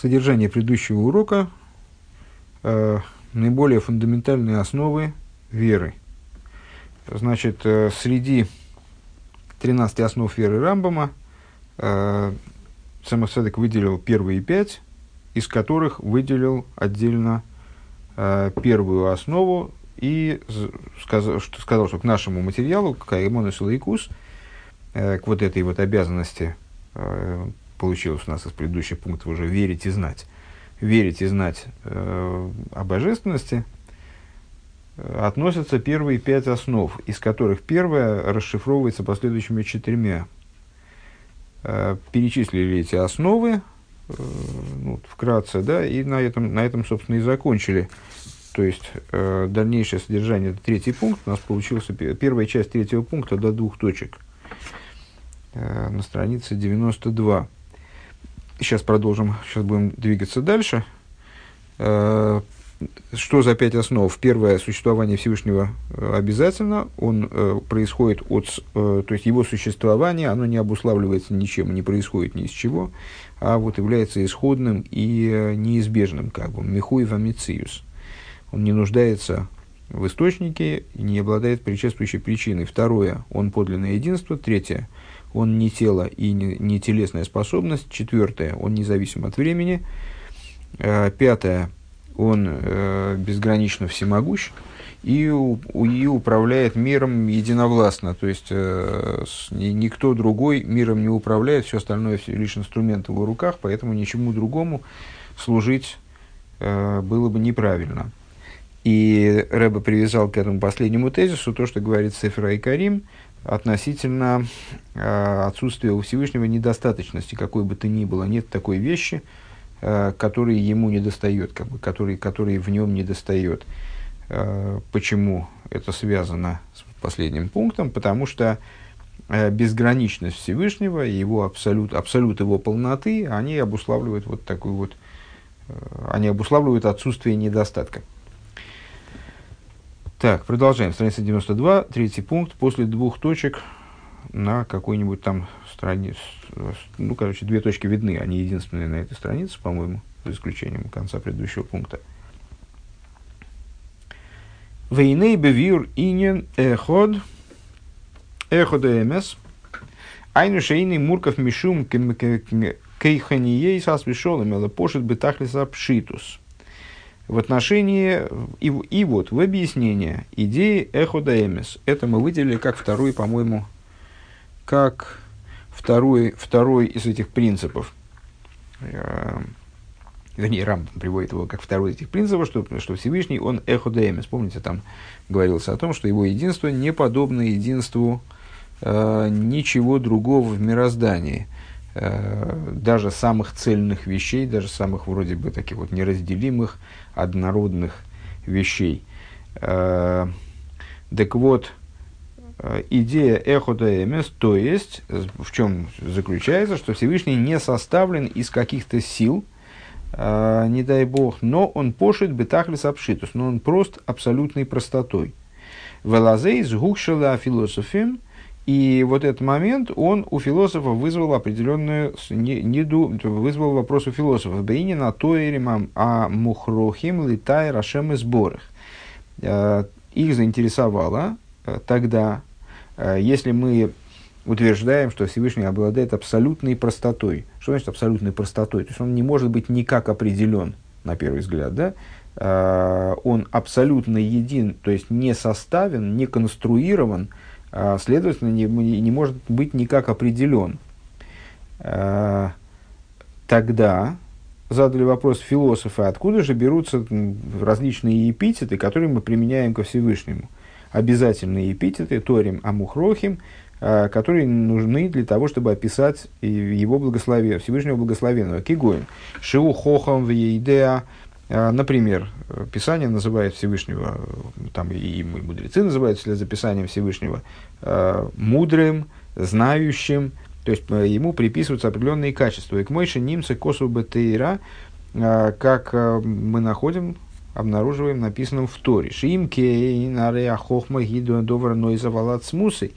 содержание предыдущего урока э, наиболее фундаментальные основы веры. Значит, э, среди 13 основ веры Рамбама э, Самосадок выделил первые пять, из которых выделил отдельно э, первую основу и сказал что, сказал, что к нашему материалу, к Аймонус Лайкус, э, к вот этой вот обязанности э, получилось у нас из предыдущих пунктов уже верить и знать. Верить и знать э, о божественности э, относятся первые пять основ, из которых первая расшифровывается последующими четырьмя. Э, перечислили эти основы, э, ну, вкратце, да, и на этом, на этом, собственно, и закончили. То есть, э, дальнейшее содержание, это третий пункт, у нас получился первая часть третьего пункта до двух точек э, на странице 92. Сейчас продолжим, сейчас будем двигаться дальше. Э, что за пять основ? Первое, существование Всевышнего э, обязательно. Он э, происходит от... то есть его существование, оно не обуславливается ничем, не происходит ни из чего, а вот является исходным и неизбежным, как бы, михуев амициус. Он не нуждается в источнике не обладает предшествующей причиной. Второе, он подлинное единство. Третье, он не тело и не, не телесная способность. Четвертое, он независим от времени. Э, пятое, он э, безгранично всемогущ и, и управляет миром единовластно. То есть э, никто другой миром не управляет, все остальное все, лишь инструмент в его руках, поэтому ничему другому служить было бы неправильно. И Рэба привязал к этому последнему тезису то, что говорит Сефер и Карим – относительно э, отсутствия у Всевышнего недостаточности, какой бы то ни было. Нет такой вещи, э, которой ему не достает, как бы, который, который в нем не достает. Э, почему это связано с последним пунктом? Потому что э, безграничность Всевышнего, его абсолют, абсолют его полноты, они обуславливают вот такой вот, э, они обуславливают отсутствие недостатка. Так, продолжаем. Страница 92, третий пункт. После двух точек на какой-нибудь там странице. Ну, короче, две точки видны. Они единственные на этой странице, по-моему, за исключением конца предыдущего пункта. Вейней бевир инен эход эход эмес айну шейный мурков мишум кейханией сас вишолым, але пошит бетахлиса пшитус в отношении, и, и вот в объяснение идеи эхода эмис. Это мы выделили как второй, по-моему, как второй, второй из этих принципов. Э, вернее, Рам приводит его как второй из этих принципов, что, что Всевышний, он эхода эмис. Помните, там говорилось о том, что его единство не подобно единству э, ничего другого в мироздании – даже самых цельных вещей, даже самых вроде бы таких вот неразделимых, однородных вещей. Э, так вот, э, идея эхода эмес, то есть, в чем заключается, что Всевышний не составлен из каких-то сил, не дай бог, но он пошит бетахлис обшитус, но он прост абсолютной простотой. Велазей с гукшела философим, и вот этот момент, он у философов вызвал определенную, не, вызвал вопрос у философов. Бейнина тоеримам а мухрохим литай рашем и сборах. Э, их заинтересовало э, тогда, э, если мы утверждаем, что Всевышний обладает абсолютной простотой. Что значит абсолютной простотой? То есть он не может быть никак определен, на первый взгляд, да? Он абсолютно един, то есть не составен, не конструирован, следовательно, не, не может быть никак определен. А, тогда задали вопрос философы, откуда же берутся различные эпитеты, которые мы применяем ко Всевышнему. Обязательные эпитеты, торим, амухрохим, а, которые нужны для того, чтобы описать его благословение, Всевышнего благословенного. Кигоин. Шиу хохам а, например, Писание называет Всевышнего, там и мудрецы называют вслед за Писанием Всевышнего, а, мудрым, знающим, то есть э, ему приписываются определенные качества. И к Мойше Нимце Косу Бетейра, а, как э, мы находим, обнаруживаем написанном в Торе. Шим кейн арея хохма гиду довар нойза валат смусой.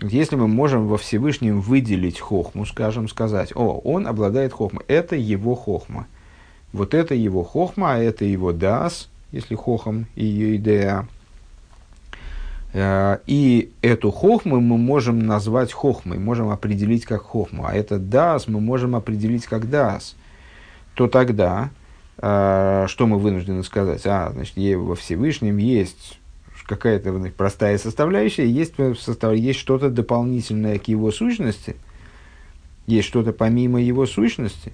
Если мы можем во Всевышнем выделить хохму, скажем, сказать, о, он обладает хохмой, это его хохма – вот это его хохма, а это его дас, если хохом и ее идея. Э, и эту хохму мы можем назвать хохмой, можем определить как хохму, а это дас мы можем определить как дас. То тогда, э, что мы вынуждены сказать? А, значит, во Всевышнем есть какая-то простая составляющая, есть, состав, есть что-то дополнительное к его сущности, есть что-то помимо его сущности.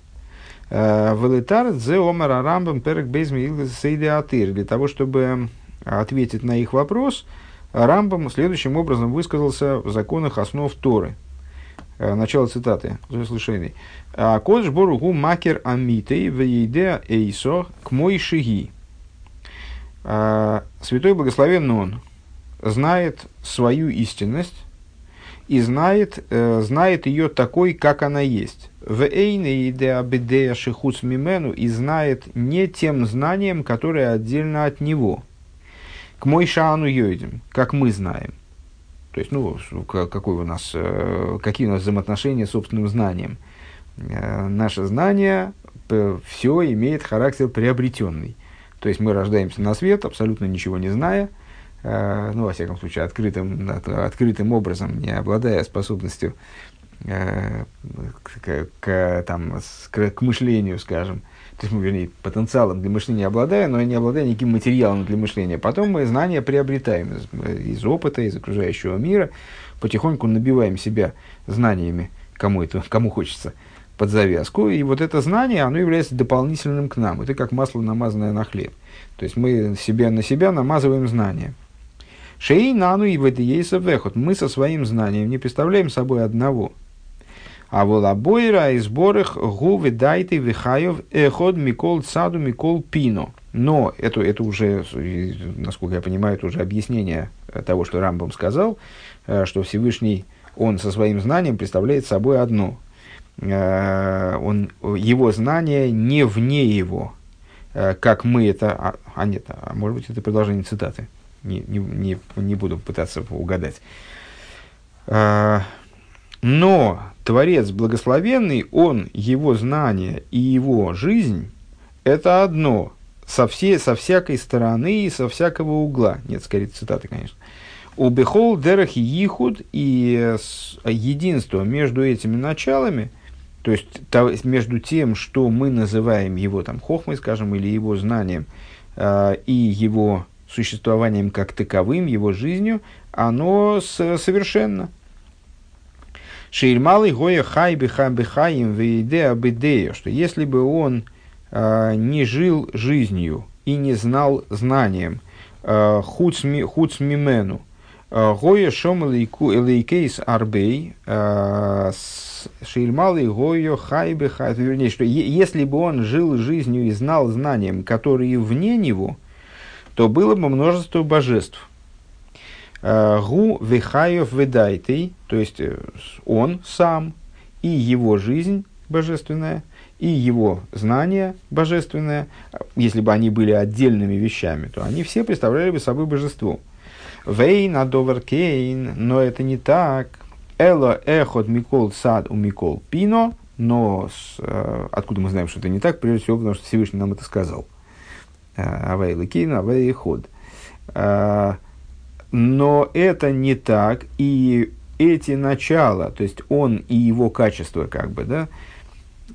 Э, Велитар зе омар арамбам перек бейзми сейдеатыр. Для того, чтобы ответить на их вопрос, Рамбам следующим образом высказался в законах основ Торы. Э, начало цитаты, заслышанный. «А Кодж боругу макер амитей вейде эйсо к мой шиги. А, Святой Благословен Он знает свою истинность и знает, э, знает ее такой, как она есть. В эйне идея бедея шихуц мимену и знает не тем знанием, которое отдельно от него. К мой шану йойдем, как мы знаем. То есть, ну, какой у нас, э, какие у нас взаимоотношения с собственным знанием. Э, наше знание все имеет характер приобретенный. То есть мы рождаемся на свет, абсолютно ничего не зная, ну, во всяком случае, открытым, открытым образом, не обладая способностью э, к, к, там, к, к мышлению, скажем. То есть мы, вернее, потенциалом для мышления обладая, но не обладая никаким материалом для мышления. Потом мы знания приобретаем из, из опыта, из окружающего мира, потихоньку набиваем себя знаниями, кому это, кому хочется – под завязку, и вот это знание, оно является дополнительным к нам. Это как масло, намазанное на хлеб. То есть мы себя на себя намазываем знание. Шей нану и ведиейса вехот. Мы со своим знанием не представляем собой одного. А волабойра и сборах гу ведайте вихаев эход микол саду микол пино. Но это, это уже, насколько я понимаю, это уже объяснение того, что Рамбам сказал, э, что Всевышний, он со своим знанием представляет собой одно. Э, он, его знание не вне его, э, как мы это... А, а нет, а может быть, это продолжение цитаты. Не, не, не, не буду пытаться угадать. Э, но Творец Благословенный, он, его знание и его жизнь – это одно, со, всей, со всякой стороны и со всякого угла. Нет, скорее цитаты, конечно. У Бехол Дерахи Ихуд и единство между этими началами – то есть между тем, что мы называем его там хохмой, скажем, или его знанием, э, и его существованием как таковым, его жизнью, оно совершенно. Шейрмалый гоя хай биха бихаим вейде абидея, что если бы он э, не жил жизнью и не знал знанием, э, хуц мимену, э, гоя шом лейкейс арбей, Шильмалы Гойо Хайбе Хайбе, вернее, что если бы он жил жизнью и знал знанием, которые вне него, то было бы множество божеств. Э, Гу Вихаев Ведайтей, то есть э, он сам и его жизнь божественная, и его знание божественное, если бы они были отдельными вещами, то они все представляли бы собой божество. Вейн, Адовер Кейн, но это не так. Эло эхот микол сад у микол пино, но с, э, откуда мы знаем, что это не так? Прежде всего, потому что Всевышний нам это сказал. Авей ликина, авей ход. Э, но это не так, и эти начала, то есть он и его качество, как бы, да,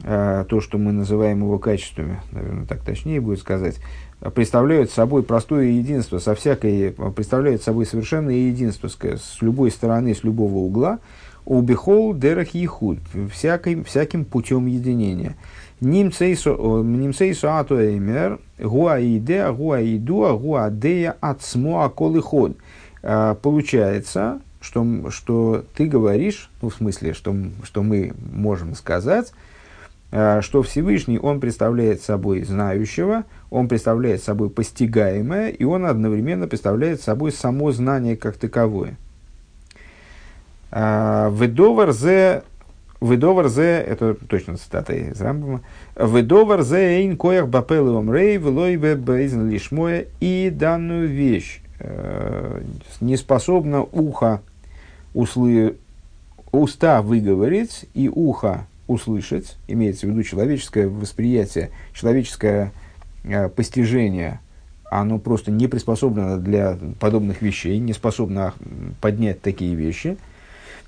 э, то, что мы называем его качествами, наверное, так точнее будет сказать, представляют собой простое единство, со всякой, представляют собой совершенное единство с, с любой стороны, с любого угла, убихол дерах ехуд, всяким, всяким путем единения. Нимцейсу атуэймер, гуаидеа, гуаидуа, гуадея ацмо аколыход. А, получается, что, что ты говоришь, ну, в смысле, что, что мы можем сказать, а, что Всевышний, он представляет собой знающего, он представляет собой постигаемое, и он одновременно представляет собой само знание как таковое. А, Ведовар зе, ведовар зе, это точно цитата из Рамбама, Ведовар зе эйн коях бапеловым рей велой бейзен лишмоя, и данную вещь э, не способна ухо, услы, уста выговорить, и ухо услышать, имеется в виду человеческое восприятие, человеческое э, постижение, оно просто не приспособлено для подобных вещей, не способно поднять такие вещи.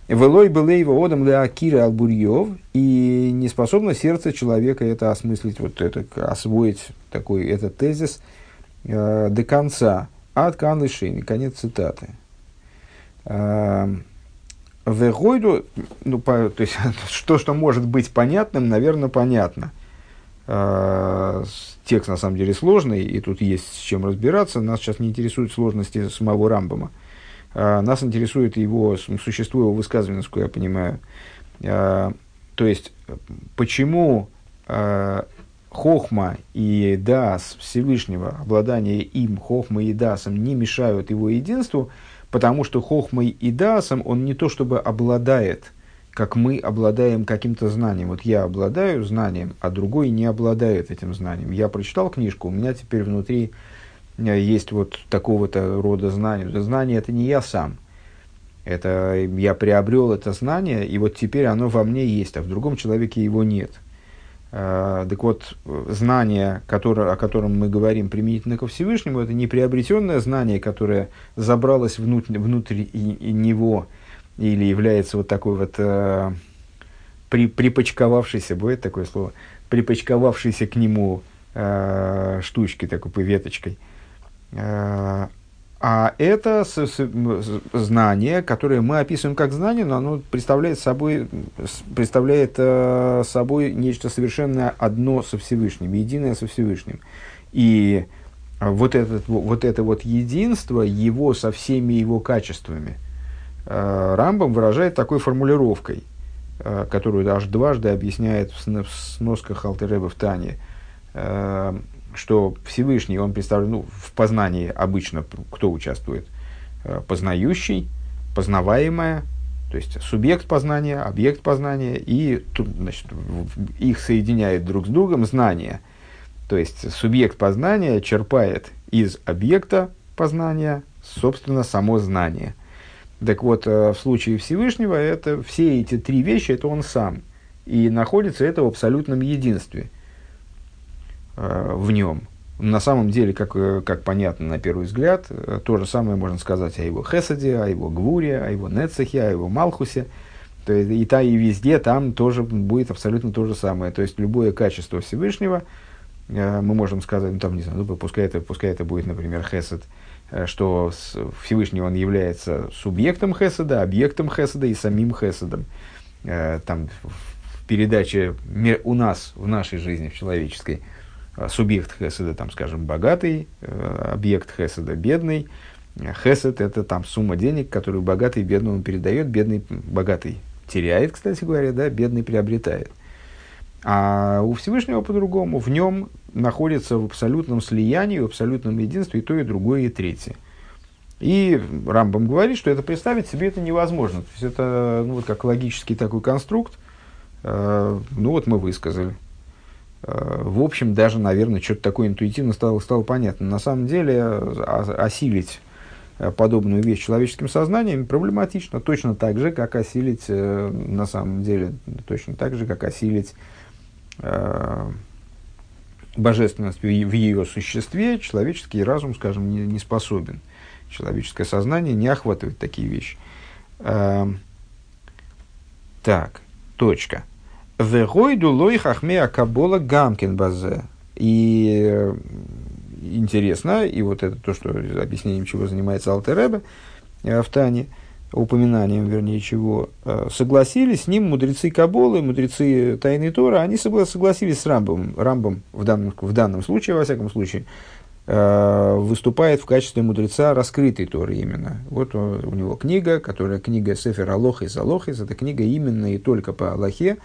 Велой был его одам для Акира Албурьев, и не способно сердце человека это осмыслить, вот это, освоить такой этот тезис э, до конца. От Канлышини, конец цитаты. Э, Вегойду, ну, по, то есть, что, что может быть понятным, наверное, понятно. Э, текст, на самом деле, сложный, и тут есть с чем разбираться. Нас сейчас не интересуют сложности самого Рамбама. Э, нас интересует его, существо его высказывания, насколько я понимаю. Э, то есть, почему э, Хохма и Дас Всевышнего, обладание им, Хохма и Дасом, не мешают его единству – потому что хохмой и дасом он не то чтобы обладает, как мы обладаем каким-то знанием. Вот я обладаю знанием, а другой не обладает этим знанием. Я прочитал книжку, у меня теперь внутри есть вот такого-то рода знания. Знание это не я сам. Это я приобрел это знание, и вот теперь оно во мне есть, а в другом человеке его нет. Э, так вот, знание, которое, о котором мы говорим применительно ко Всевышнему, это не приобретенное знание, которое забралось внутрь, внутрь и, и него или является вот такой вот э, при, припочковавшейся, будет такое слово, припочковавшейся к нему э, штучкой, такой веточкой. Э, а это знание, которое мы описываем как знание, но оно представляет собой, представляет э, собой нечто совершенно одно со Всевышним, единое со Всевышним. И вот, этот, вот это вот единство его со всеми его качествами э, Рамбам выражает такой формулировкой, э, которую аж дважды объясняет в сносках Алтереба в Тане. Что Всевышний, он представлен, ну, в познании обычно кто участвует? Э, познающий, познаваемое, то есть субъект познания, объект познания, и значит, их соединяет друг с другом знание. То есть субъект познания черпает из объекта познания, собственно, само знание. Так вот, э, в случае Всевышнего, это, все эти три вещи, это он сам. И находится это в абсолютном единстве – в нем. На самом деле, как, э, как понятно на первый взгляд, э, то же самое можно сказать о его Хесаде, о его Гвуре, о его Нецехе, о его Малхусе. То есть и та, и везде там тоже будет абсолютно то же самое. То есть любое качество Всевышнего, мы можем сказать, ну там, не знаю, ну, пускай, это, пускай это будет, например, Хесед, что Всевышний он является субъектом Хеседа, объектом Хеседа и самим Хеседом. Там в передаче у нас, в нашей жизни, в человеческой – Э, субъект хеседа, там, скажем, богатый, э, объект хеседа бедный. Хесед – это там сумма денег, которую богатый бедному передает, бедный богатый теряет, кстати говоря, да, бедный приобретает. А у Всевышнего по-другому, в нем находится в абсолютном слиянии, в абсолютном единстве и то, и другое, и третье. И Рамбам говорит, что это представить себе это невозможно. То есть это ну, вот как логический такой конструкт. Э, ну вот мы высказали. Э, в общем, даже, наверное, что-то такое интуитивно стало, стало понятно. На самом деле, осилить э, подобную вещь человеческим сознанием проблематично, точно так же, как осилить, э, на самом деле, точно так же, как осилить божественность в ее существе, человеческий разум, скажем, не, не способен. Человеческое сознание не охватывает такие вещи. Так, точка. Вегойду лой хахме акабола гамкин базе. И э, интересно, и вот это то, что объяснением чего занимается Алтеребе э, в Тане, упоминанием, вернее, чего, э, согласились с ним мудрецы Каболы, мудрецы Тайны Тора, они согласились с Рамбом, Рамбом в данном, в данном случае, во всяком случае, выступает в качестве мудреца раскрытой Торы именно. Вот у него книга, которая книга Сефер Алохис Алохис, это книга именно и только по Аллахе,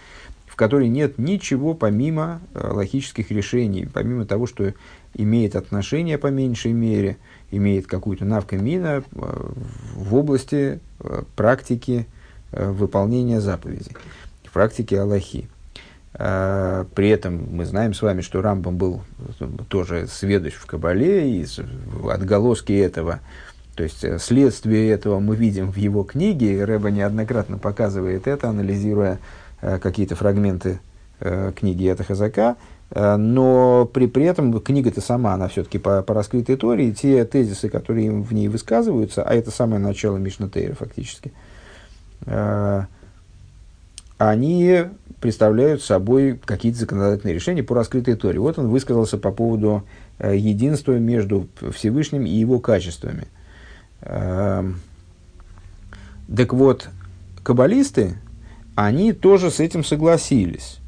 которой нет ничего помимо э, логических решений, помимо того, что имеет отношение по меньшей мере, имеет какую-то навкамина э, в области э, практики выполнения заповедей, в практике Аллахи. При этом мы знаем с вами, что Рамбам был тоже сведущ в Кабале, и отголоски этого, то есть следствие этого мы видим в его книге, Рэба неоднократно показывает это, анализируя какие-то фрагменты книги Эта Хазака, но при, при этом книга-то сама, она все-таки по, по раскрытой Торе, и те тезисы, которые в ней высказываются, а это самое начало Мишна Тейра фактически, они представляют собой какие-то законодательные решения по раскрытой Торе. Вот он высказался по поводу э, единства между Всевышним и его качествами. Э, так вот, каббалисты, они тоже с этим согласились.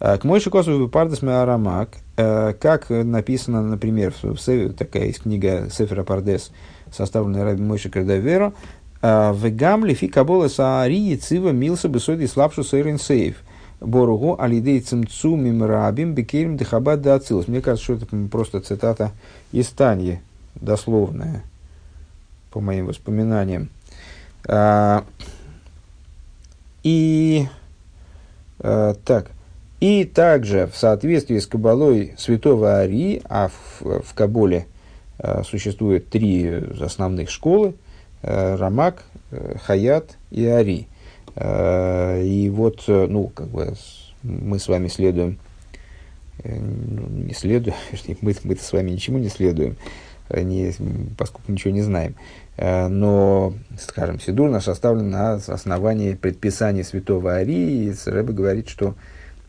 Э, к Мойши Косову Пардес Арамак, э, как написано, например, в, в, такая есть книга Сефера Пардес, составленная Раби Мойши Кардавера, э, «Вегам лифи кабола саари цива милса бесоди слабшу сейрин сейф». Боругу алидей цимцу мимрабим бекерим дехабад да ацилус. Мне кажется, что это просто цитата из Таньи, дословная, по моим воспоминаниям. И а, так, и также в соответствии с Кабалой святого Ари, а в, в Кабуле а, существует три основных школы, а, Рамак, а, Хаят и Ари – Э, и вот, э, ну, как бы мы с вами следуем, э, ну, не следуем, мы, мы с вами ничему не следуем, не, поскольку ничего не знаем. Но, скажем, Сидур наш составлен на основании предписания святого Арии. И Рэбе говорит, что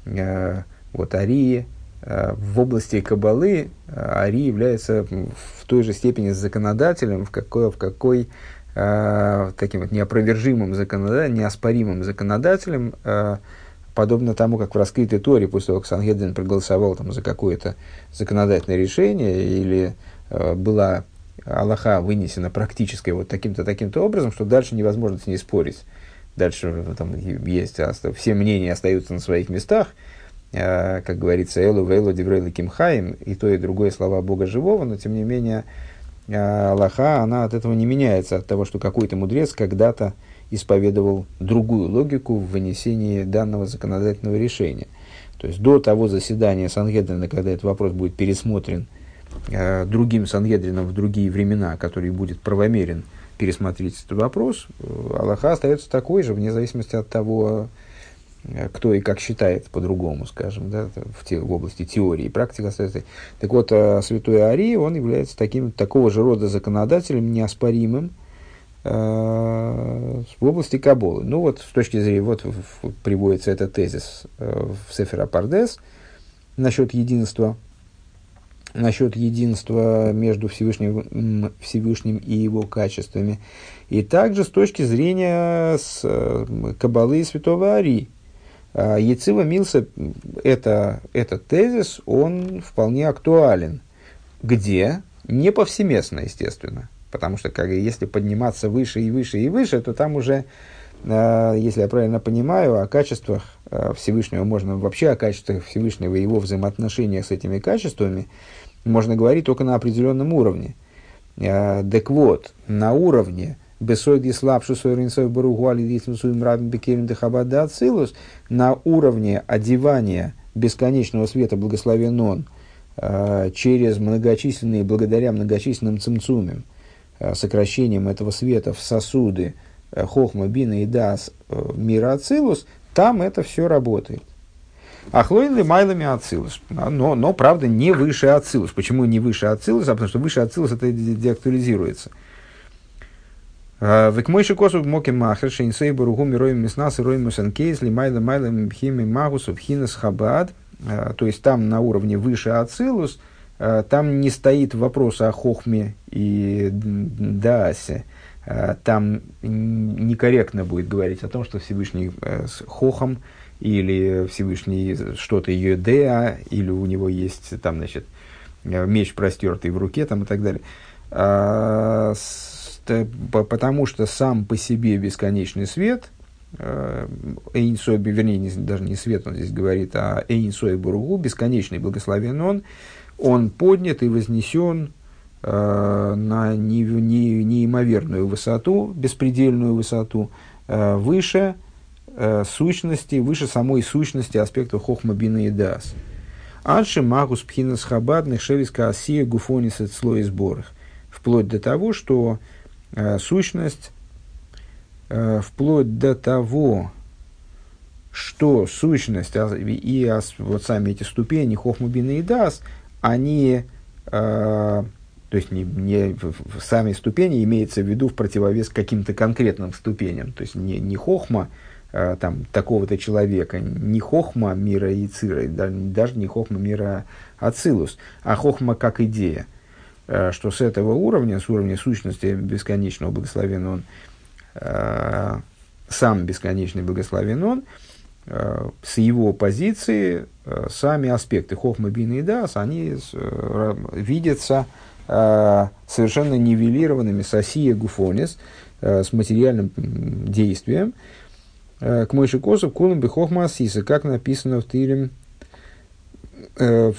вот Арии в области Кабалы Ари является в той же степени законодателем, в какой, в какой э, таким вот неопровержимым законодателем, неоспоримым законодателем, э, подобно тому, как в раскрытой Торе, после того, как Сангедрин проголосовал там, за какое-то законодательное решение, или э, была Аллаха вынесена практической вот таким-то, таким-то образом, что дальше невозможно с ней спорить. Дальше там есть, все мнения остаются на своих местах, э, как говорится, Элу, Вейлу, Деврейлу, Кимхаим, и то, и другое слова Бога Живого, но тем не менее а Аллаха, она от этого не меняется, от того, что какой-то мудрец когда-то исповедовал другую логику в вынесении данного законодательного решения. То есть до того заседания Сангедрина, когда этот вопрос будет пересмотрен э, другим Сангедрином в другие времена, который будет правомерен пересмотреть этот вопрос, э, Аллаха остается такой же, вне зависимости от того, Э, кто и как считает по-другому, скажем, да, в, те, в области теории и практики остается. Так вот, святой Арий, он является таким, такого же рода законодателем, неоспоримым в области Каболы. Ну вот, с точки зрения, вот приводится этот тезис в Сефера Пардес насчет единства, насчет единства между Всевышним, Всевышним и его качествами. И также с точки зрения с, э, Кабалы Святого Арии а, Яцива Милса, это, этот тезис, он вполне актуален. Где? Не повсеместно, естественно. Потому что как, если подниматься выше и выше и выше, то там уже, если я правильно понимаю, о качествах а, Всевышнего можно, вообще о качествах Всевышнего и его взаимоотношениях с этими качествами, можно говорить только на определенном уровне. Так вот, на уровне Бесойди слабшу сойринсой баругуали дитмсуем рабим бекерим дехабада ацилус на уровне одевания бесконечного света благословен он э, через многочисленные, благодаря многочисленным цимцумим, э, сокращением этого света в сосуды э, хохма, бина и дас мира ацилус, там это все работает. Ахлоин ли майлами ацилус. Но, но, правда, не выше ацилус. Почему не выше ацилус? А потому что выше ацилус это деактуализируется. Век мой шикосу моки махер, шейнсей баругу мироим миснас и роим мусанкейс, ли майла майла мхими магусу пхинас хабад. То есть там на уровне выше ацилус, там не стоит вопрос о хохме и даасе. Там некорректно будет говорить о том, что Всевышний с хохом или Всевышний что-то Йодеа, или у него есть там, значит, меч простертый в руке там, и так далее. Потому что сам по себе бесконечный свет, э, Эйнсой, вернее, не, даже не свет он здесь говорит, а Эйнсой Буругу, бесконечный благословен он, он поднят и вознесен э, на не, не, неимоверную высоту, беспредельную высоту, э, выше э, сущности, выше самой сущности аспекта Хохма Бина и Дас. Адши Магус Пхинас Хабадных Шевиска Асия Гуфонис слой сборах. Вплоть до того, что Э, сущность э, вплоть до того, что сущность и вот сами эти ступени Хохмубина и Дас, они, э, то есть не, не сами ступени имеется в виду в противовес каким-то конкретным ступеням, то есть не, не Хохма э, там, такого-то человека, не Хохма мира Яцира, даже не Хохма мира Ацилус, а Хохма как идея, э, что с этого уровня, с уровня сущности бесконечного благословен он, э, сам бесконечный благословен он, Э, с его позиции э, сами аспекты Хохма, Бина и Дас, они э, видятся совершенно нивелированными с осия Гуфонис, с материальным действием. К Мойши Косов, Кулам Хохма Асиса, как написано в Тилем,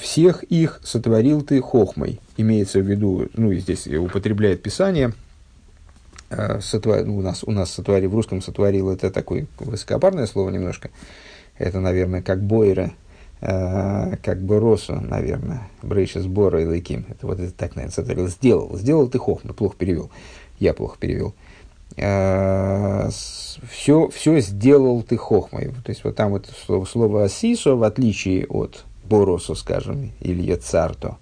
всех их сотворил ты Хохмой. Имеется в виду, ну здесь употребляет Писание – Э, сотвор... Ну, у, нас, у нас сотворил, в русском сотворил это такое высокопарное слово немножко. Это, наверное, как бойра, э, как бы росу, наверное, брейша сбора и лайким. Это вот это так, наверное, сотворил. Сделал. Сделал ты хохма, плохо перевел. Я плохо перевел. Э, все, все сделал ты хохмой. То есть вот там вот слово, слово асисо, в отличие от боросу, скажем, или ецарто, а,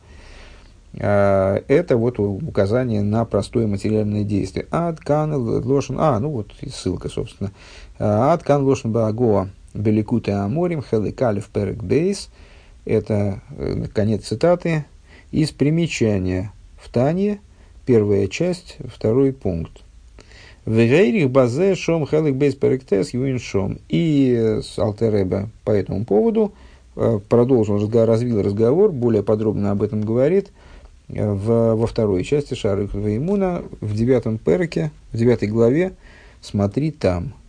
это вот указание на простое материальное действие. Аткан лошен, а, ну вот и ссылка, собственно. А, Аткан лошен баагоа беликуте аморим хеликалев перек бейс. Это э, конец цитаты из примечания в Тане, первая часть, второй пункт. Вегейрих базе шом хелик бейс перектес юин шом. И с Алтереба по этому поводу э, продолжил, развил разговор, более подробно об этом говорит – в, во второй части Шары Веймуна, в девятом перке, в девятой главе, смотри там –